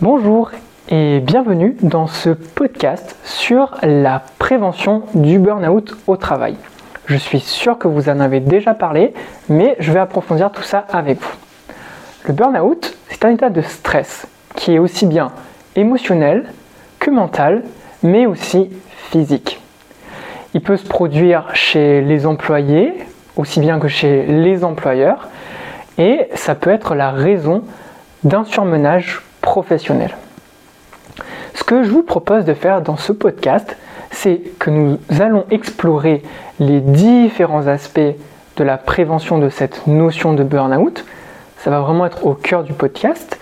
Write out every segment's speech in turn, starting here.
Bonjour et bienvenue dans ce podcast sur la prévention du burn-out au travail. Je suis sûr que vous en avez déjà parlé, mais je vais approfondir tout ça avec vous. Le burn-out, c'est un état de stress qui est aussi bien émotionnel que mental, mais aussi physique. Il peut se produire chez les employés, aussi bien que chez les employeurs, et ça peut être la raison d'un surmenage Ce que je vous propose de faire dans ce podcast, c'est que nous allons explorer les différents aspects de la prévention de cette notion de burn-out. Ça va vraiment être au cœur du podcast.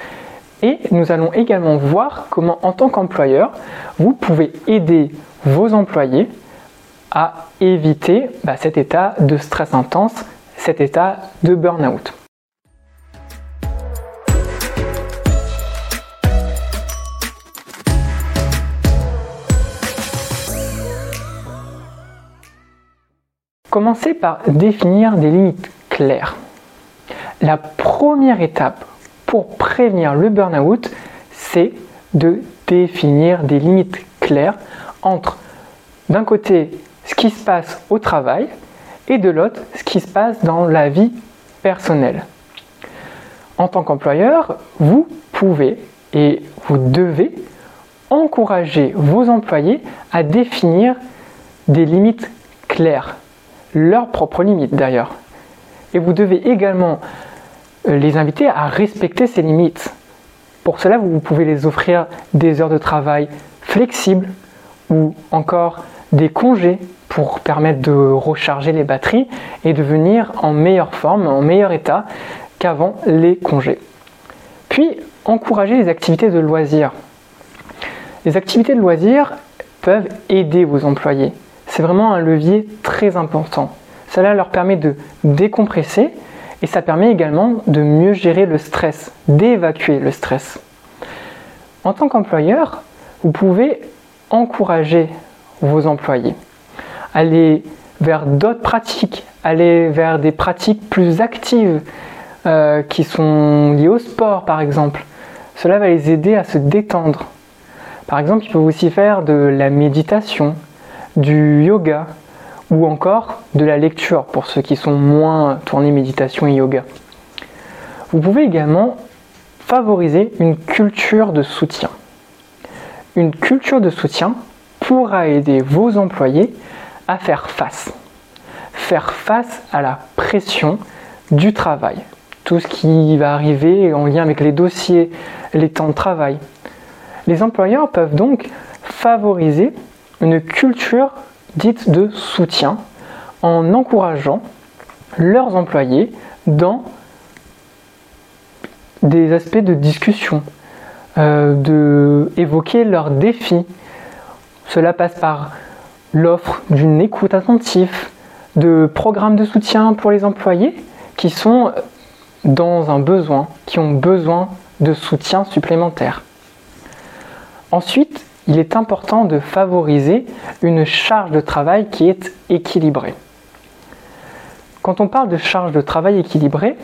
Et nous allons également voir comment, en tant qu'employeur, vous pouvez aider vos employés à éviter bah, cet état de stress intense, cet état de burn-out. Commencez par définir des limites claires. La première étape pour prévenir le burn-out, c'est de définir des limites claires entre d'un côté ce qui se passe au travail et de l'autre ce qui se passe dans la vie personnelle. En tant qu'employeur, vous pouvez et vous devez encourager vos employés à définir des limites claires, leurs propres limites d'ailleurs. Et vous devez également euh, les inviter à respecter ces limites. Pour cela, vous pouvez les offrir des heures de travail flexibles ou encore des congés pour permettre de recharger les batteries et de venir en meilleure forme, en meilleur état qu'avant les congés. Puis, encourager les activités de loisirs. Les activités de loisirs peuvent aider vos employés. C'est vraiment un levier très important. Cela leur permet de décompresser et ça permet également de mieux gérer le stress, d'évacuer le stress. En tant qu'employeur, vous pouvez encourager vos employés, aller vers d'autres pratiques, aller vers des pratiques plus actives euh, qui sont liées au sport par exemple. Cela va les aider à se détendre. Par exemple, ils peuvent aussi faire de la méditation, du yoga ou encore de la lecture pour ceux qui sont moins tournés méditation et yoga. Vous pouvez également favoriser une culture de soutien. Une culture de soutien pourra aider vos employés à faire face. Faire face à la pression du travail. Tout ce qui va arriver en lien avec les dossiers, les temps de travail. Les employeurs peuvent donc favoriser une culture dite de soutien en encourageant leurs employés dans des aspects de discussion, euh, de évoquer leurs défis. Cela passe par l'offre d'une écoute attentive, de programmes de soutien pour les employés qui sont dans un besoin, qui ont besoin de soutien supplémentaire. Ensuite, il est important de favoriser une charge de travail qui est équilibrée. Quand on parle de charge de travail équilibrée,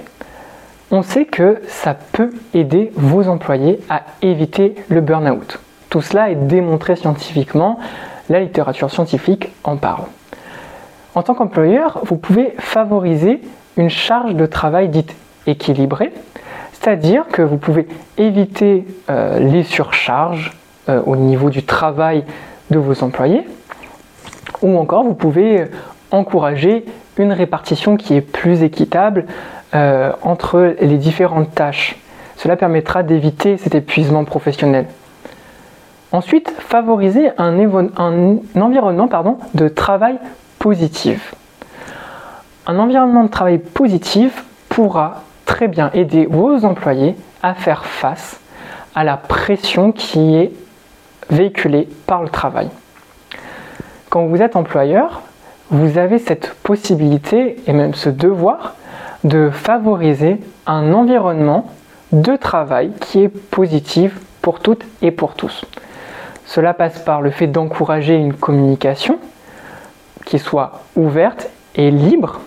on sait que ça peut aider vos employés à éviter le burn-out. Tout cela est démontré scientifiquement, la littérature scientifique en parle. En tant qu'employeur, vous pouvez favoriser une charge de travail dite équilibrée, c'est-à-dire que vous pouvez éviter euh, les surcharges, euh, au niveau du travail de vos employés, ou encore vous pouvez encourager une répartition qui est plus équitable euh, entre les différentes tâches. Cela permettra d'éviter cet épuisement professionnel. Ensuite, favoriser un, environnement de travail positif. Un environnement de travail positif pourra très bien aider vos employés à faire face à la pression qui est véhiculé par le travail. Quand vous êtes employeur, vous avez cette possibilité et même ce devoir de favoriser un environnement de travail qui est positif pour toutes et pour tous. Cela passe par le fait d'encourager une communication qui soit ouverte et libre.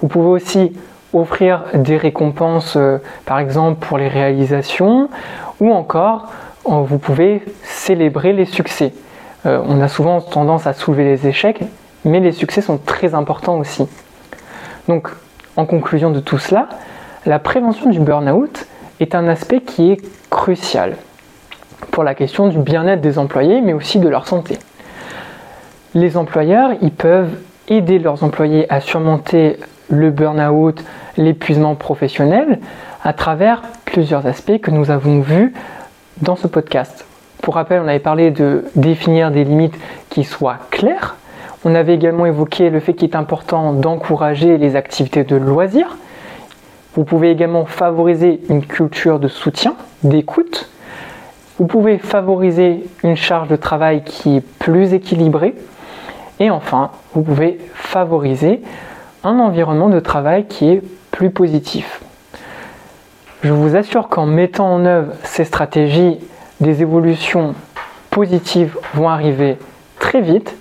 Vous pouvez aussi offrir des récompenses, euh, par exemple pour les réalisations, Ou encore, vous pouvez célébrer les succès. Euh, on a souvent tendance à soulever les échecs, mais les succès sont très importants aussi. Donc, en conclusion de tout cela, la prévention du burn-out est un aspect qui est crucial pour la question du bien-être des employés, mais aussi de leur santé. Les employeurs, ils peuvent aider leurs employés à surmonter le burn-out, l'épuisement professionnel, à travers plusieurs aspects que nous avons vus dans ce podcast. Pour rappel, on avait parlé de définir des limites qui soient claires. On avait également évoqué le fait qu'il est important d'encourager les activités de loisirs. Vous pouvez également favoriser une culture de soutien, d'écoute. Vous pouvez favoriser une charge de travail qui est plus équilibrée. Et enfin, vous pouvez favoriser un environnement de travail qui est plus positif. Je vous assure qu'en mettant en œuvre ces stratégies, des évolutions positives vont arriver très vite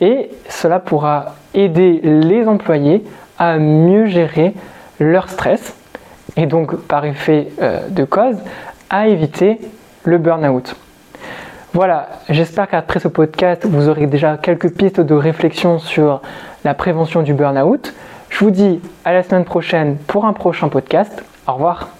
et cela pourra aider les employés à mieux gérer leur stress et donc par effet euh, de cause à éviter le burn-out. Voilà, j'espère qu'après ce podcast, vous aurez déjà quelques pistes de réflexion sur la prévention du burn-out. Je vous dis à la semaine prochaine pour un prochain podcast. Au revoir.